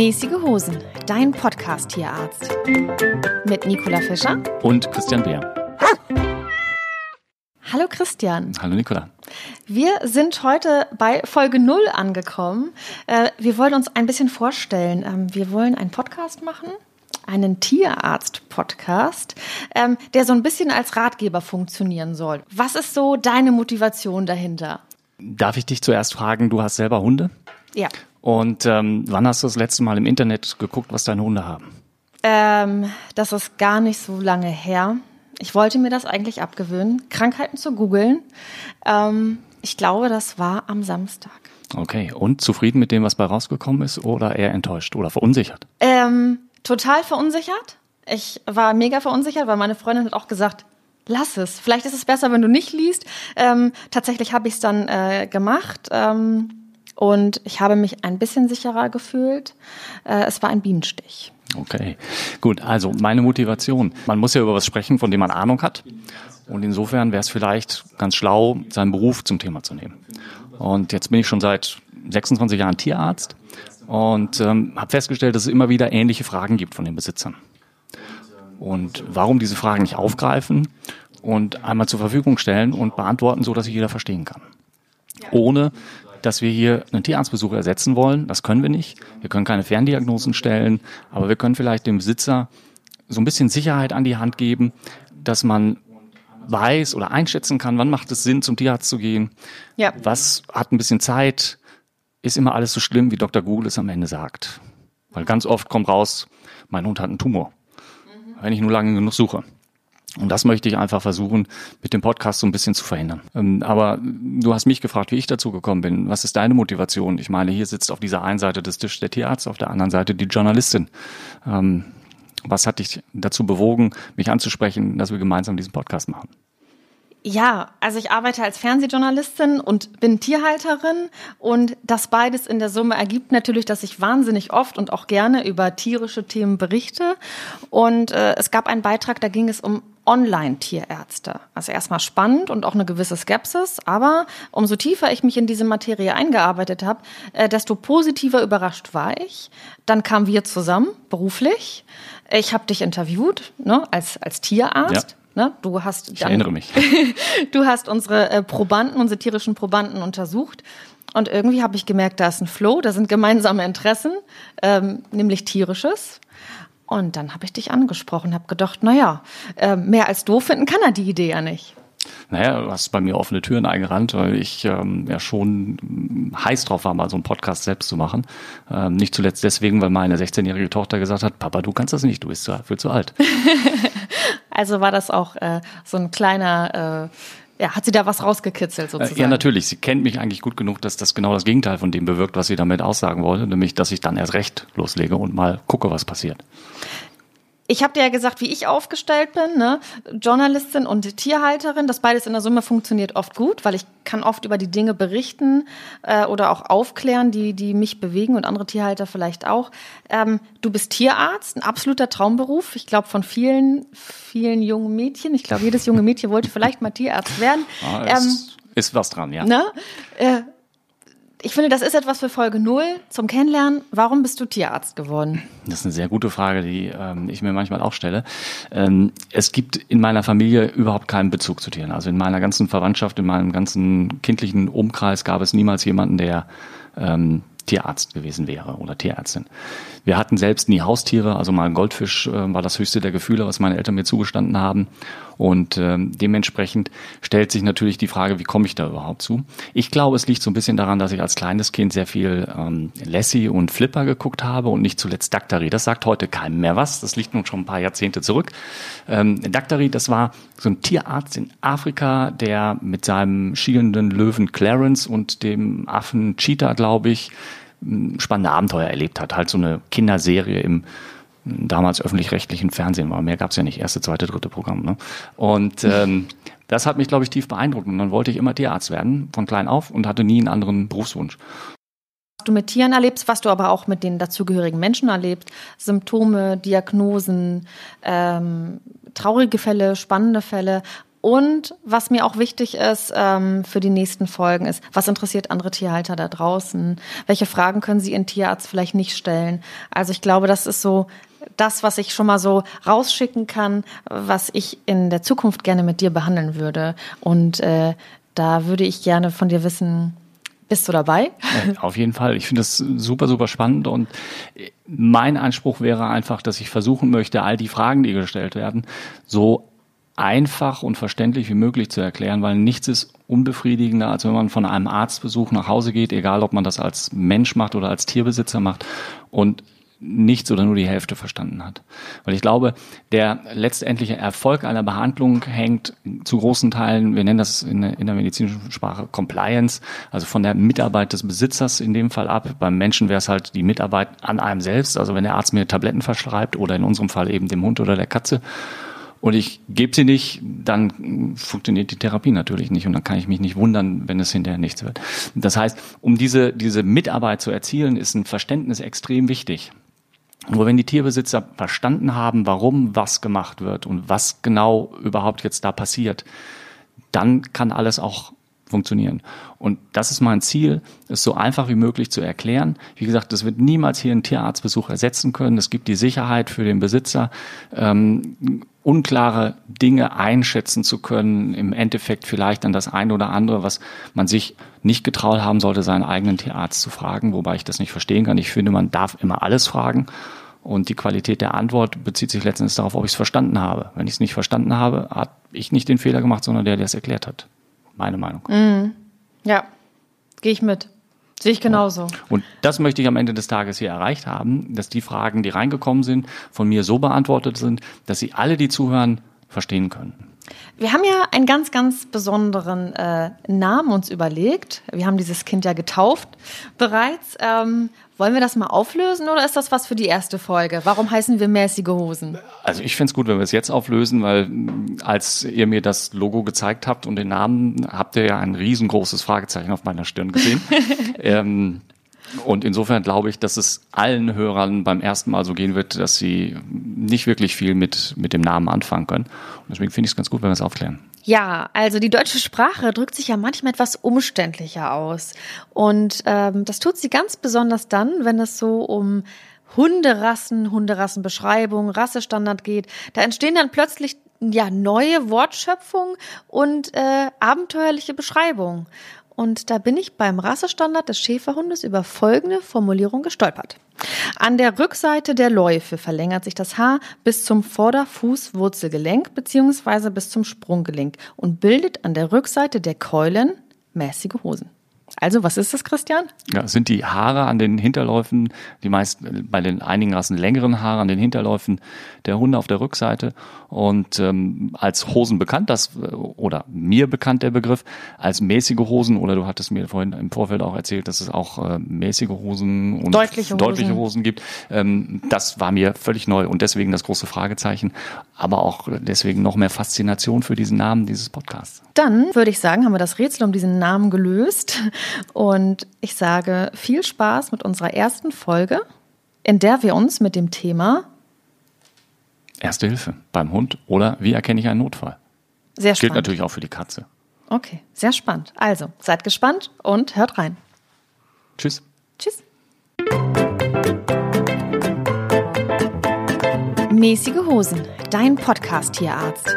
Mäßige Hosen, dein Podcast-Tierarzt. Mit Nicola Fischer und Christian Beer. Hallo Christian. Hallo Nicola. Wir sind heute bei Folge 0 angekommen. Äh, wir wollen uns ein bisschen vorstellen. Ähm, wir wollen einen Podcast machen, einen Tierarzt-Podcast, ähm, der so ein bisschen als Ratgeber funktionieren soll. Was ist so deine Motivation dahinter? Darf ich dich zuerst fragen, du hast selber Hunde? Ja. Und ähm, wann hast du das letzte Mal im Internet geguckt, was deine Hunde haben? Ähm, das ist gar nicht so lange her. Ich wollte mir das eigentlich abgewöhnen, Krankheiten zu googeln. Ähm, ich glaube, das war am Samstag. Okay, und zufrieden mit dem, was bei rausgekommen ist oder eher enttäuscht oder verunsichert? Ähm, total verunsichert. Ich war mega verunsichert, weil meine Freundin hat auch gesagt, lass es. Vielleicht ist es besser, wenn du nicht liest. Ähm, tatsächlich habe ich es dann äh, gemacht. Ähm, und ich habe mich ein bisschen sicherer gefühlt. Äh, es war ein Bienenstich. Okay, gut. Also meine Motivation. Man muss ja über was sprechen, von dem man Ahnung hat. Und insofern wäre es vielleicht ganz schlau, seinen Beruf zum Thema zu nehmen. Und jetzt bin ich schon seit 26 Jahren Tierarzt und ähm, habe festgestellt, dass es immer wieder ähnliche Fragen gibt von den Besitzern. Und warum diese Fragen nicht aufgreifen und einmal zur Verfügung stellen und beantworten, so dass sie jeder verstehen kann. Ohne dass wir hier einen Tierarztbesuch ersetzen wollen. Das können wir nicht. Wir können keine Ferndiagnosen stellen, aber wir können vielleicht dem Besitzer so ein bisschen Sicherheit an die Hand geben, dass man weiß oder einschätzen kann, wann macht es Sinn, zum Tierarzt zu gehen. Ja. Was hat ein bisschen Zeit? Ist immer alles so schlimm, wie Dr. Google es am Ende sagt. Weil ganz oft kommt raus, mein Hund hat einen Tumor. Wenn ich nur lange genug suche. Und das möchte ich einfach versuchen, mit dem Podcast so ein bisschen zu verhindern. Ähm, aber du hast mich gefragt, wie ich dazu gekommen bin. Was ist deine Motivation? Ich meine, hier sitzt auf dieser einen Seite des Tisches der Tierarzt, auf der anderen Seite die Journalistin. Ähm, was hat dich dazu bewogen, mich anzusprechen, dass wir gemeinsam diesen Podcast machen? Ja, also ich arbeite als Fernsehjournalistin und bin Tierhalterin und das beides in der Summe ergibt natürlich, dass ich wahnsinnig oft und auch gerne über tierische Themen berichte. Und äh, es gab einen Beitrag, da ging es um Online-Tierärzte. Also erstmal spannend und auch eine gewisse Skepsis, aber umso tiefer ich mich in diese Materie eingearbeitet habe, äh, desto positiver überrascht war ich. Dann kamen wir zusammen beruflich. Ich habe dich interviewt ne, als als Tierarzt. Ja. Ne? Du hast ich erinnere mich. du hast unsere äh, Probanden, unsere tierischen Probanden untersucht. Und irgendwie habe ich gemerkt, da ist ein Flow, da sind gemeinsame Interessen, ähm, nämlich tierisches. Und dann habe ich dich angesprochen, habe gedacht, naja, äh, mehr als doof finden kann er die Idee ja nicht. Naja, du hast bei mir offene Türen eingerannt, weil ich ähm, ja schon heiß drauf war, mal so einen Podcast selbst zu machen. Ähm, nicht zuletzt deswegen, weil meine 16-jährige Tochter gesagt hat, Papa, du kannst das nicht, du bist viel zu alt. also war das auch äh, so ein kleiner... Äh, ja, hat sie da was rausgekitzelt äh, sozusagen? Ja, natürlich. Sie kennt mich eigentlich gut genug, dass das genau das Gegenteil von dem bewirkt, was sie damit aussagen wollte, nämlich, dass ich dann erst recht loslege und mal gucke, was passiert. Ich habe dir ja gesagt, wie ich aufgestellt bin, ne? Journalistin und Tierhalterin. Das beides in der Summe funktioniert oft gut, weil ich kann oft über die Dinge berichten äh, oder auch aufklären, die, die mich bewegen und andere Tierhalter vielleicht auch. Ähm, du bist Tierarzt, ein absoluter Traumberuf. Ich glaube von vielen, vielen jungen Mädchen. Ich glaube, jedes junge Mädchen wollte vielleicht mal Tierarzt werden. Ah, ähm, ist was dran, ja. Ne? Äh, ich finde, das ist etwas für Folge 0 zum Kennenlernen. Warum bist du Tierarzt geworden? Das ist eine sehr gute Frage, die ähm, ich mir manchmal auch stelle. Ähm, es gibt in meiner Familie überhaupt keinen Bezug zu Tieren. Also in meiner ganzen Verwandtschaft, in meinem ganzen kindlichen Umkreis gab es niemals jemanden, der ähm, Tierarzt gewesen wäre oder Tierärztin. Wir hatten selbst nie Haustiere, also mal ein Goldfisch äh, war das höchste der Gefühle, was meine Eltern mir zugestanden haben. Und ähm, dementsprechend stellt sich natürlich die Frage, wie komme ich da überhaupt zu? Ich glaube, es liegt so ein bisschen daran, dass ich als kleines Kind sehr viel ähm, Lassie und Flipper geguckt habe und nicht zuletzt Daktari. Das sagt heute keinem mehr was. Das liegt nun schon ein paar Jahrzehnte zurück. Ähm, Daktari, das war so ein Tierarzt in Afrika, der mit seinem schielenden Löwen Clarence und dem Affen Cheetah, glaube ich, spannende Abenteuer erlebt hat. Halt so eine Kinderserie im damals öffentlich-rechtlichen Fernsehen war. Mehr gab es ja nicht, erste, zweite, dritte Programm. Ne? Und ähm, das hat mich, glaube ich, tief beeindruckt. Und dann wollte ich immer Tierarzt werden, von klein auf, und hatte nie einen anderen Berufswunsch. Was du mit Tieren erlebst, was du aber auch mit den dazugehörigen Menschen erlebst, Symptome, Diagnosen, ähm, traurige Fälle, spannende Fälle Und was mir auch wichtig ist ähm, für die nächsten Folgen ist, was interessiert andere Tierhalter da draußen? Welche Fragen können sie ihren Tierarzt vielleicht nicht stellen? Also ich glaube, das ist so das, was ich schon mal so rausschicken kann, was ich in der Zukunft gerne mit dir behandeln würde. Und äh, da würde ich gerne von dir wissen, bist du dabei? Auf jeden Fall. Ich finde das super, super spannend und mein Anspruch wäre einfach, dass ich versuchen möchte, all die Fragen, die gestellt werden, so einfach und verständlich wie möglich zu erklären, weil nichts ist unbefriedigender, als wenn man von einem Arztbesuch nach Hause geht, egal ob man das als Mensch macht oder als Tierbesitzer macht und nichts oder nur die Hälfte verstanden hat. Weil ich glaube, der letztendliche Erfolg einer Behandlung hängt zu großen Teilen, wir nennen das in der, in der medizinischen Sprache Compliance, also von der Mitarbeit des Besitzers in dem Fall ab. Beim Menschen wäre es halt die Mitarbeit an einem selbst, also wenn der Arzt mir Tabletten verschreibt oder in unserem Fall eben dem Hund oder der Katze und ich gebe sie nicht, dann funktioniert die Therapie natürlich nicht und dann kann ich mich nicht wundern, wenn es hinterher nichts wird. Das heißt, um diese, diese Mitarbeit zu erzielen, ist ein Verständnis extrem wichtig. Nur wenn die Tierbesitzer verstanden haben, warum was gemacht wird und was genau überhaupt jetzt da passiert, dann kann alles auch funktionieren. Und das ist mein Ziel, es so einfach wie möglich zu erklären. Wie gesagt, das wird niemals hier einen Tierarztbesuch ersetzen können. Es gibt die Sicherheit für den Besitzer, ähm, unklare Dinge einschätzen zu können. Im Endeffekt vielleicht dann das eine oder andere, was man sich nicht getraut haben sollte, seinen eigenen Tierarzt zu fragen, wobei ich das nicht verstehen kann. Ich finde, man darf immer alles fragen. Und die Qualität der Antwort bezieht sich letztendlich darauf, ob ich es verstanden habe. Wenn ich es nicht verstanden habe, habe ich nicht den Fehler gemacht, sondern der, der es erklärt hat. Meine Meinung. Mhm. Ja, gehe ich mit. Sehe ich genauso. Und das möchte ich am Ende des Tages hier erreicht haben, dass die Fragen, die reingekommen sind, von mir so beantwortet sind, dass sie alle, die zuhören, verstehen können. Wir haben ja einen ganz, ganz besonderen äh, Namen uns überlegt. Wir haben dieses Kind ja getauft bereits. Ähm, wollen wir das mal auflösen oder ist das was für die erste Folge? Warum heißen wir mäßige Hosen? Also ich fände es gut, wenn wir es jetzt auflösen, weil mm, als ihr mir das Logo gezeigt habt und den Namen, habt ihr ja ein riesengroßes Fragezeichen auf meiner Stirn gesehen. ähm, und insofern glaube ich, dass es allen Hörern beim ersten Mal so gehen wird, dass sie nicht wirklich viel mit, mit dem Namen anfangen können. Und deswegen finde ich es ganz gut, wenn wir es aufklären. Ja, also die deutsche Sprache drückt sich ja manchmal etwas umständlicher aus. Und ähm, das tut sie ganz besonders dann, wenn es so um Hunderassen, Hunderassenbeschreibung, Rassestandard geht. Da entstehen dann plötzlich ja neue Wortschöpfungen und äh, abenteuerliche Beschreibungen. Und da bin ich beim Rassestandard des Schäferhundes über folgende Formulierung gestolpert. An der Rückseite der Läufe verlängert sich das Haar bis zum Vorderfußwurzelgelenk bzw. bis zum Sprunggelenk und bildet an der Rückseite der Keulen mäßige Hosen. Also, was ist das, Christian? Ja, sind die Haare an den Hinterläufen, die meist bei den einigen Rassen längeren Haare an den Hinterläufen der Hunde auf der Rückseite und ähm, als Hosen bekannt, das oder mir bekannt der Begriff als mäßige Hosen oder du hattest mir vorhin im Vorfeld auch erzählt, dass es auch äh, mäßige Hosen und deutliche Hosen, deutliche Hosen gibt. Ähm, das war mir völlig neu und deswegen das große Fragezeichen, aber auch deswegen noch mehr Faszination für diesen Namen dieses Podcasts. Dann würde ich sagen, haben wir das Rätsel um diesen Namen gelöst und ich sage viel Spaß mit unserer ersten Folge, in der wir uns mit dem Thema Erste Hilfe beim Hund oder wie erkenne ich einen Notfall? Sehr spannend. Gilt natürlich auch für die Katze. Okay, sehr spannend. Also, seid gespannt und hört rein. Tschüss. Tschüss. Mäßige Hosen, dein Podcast-Tierarzt.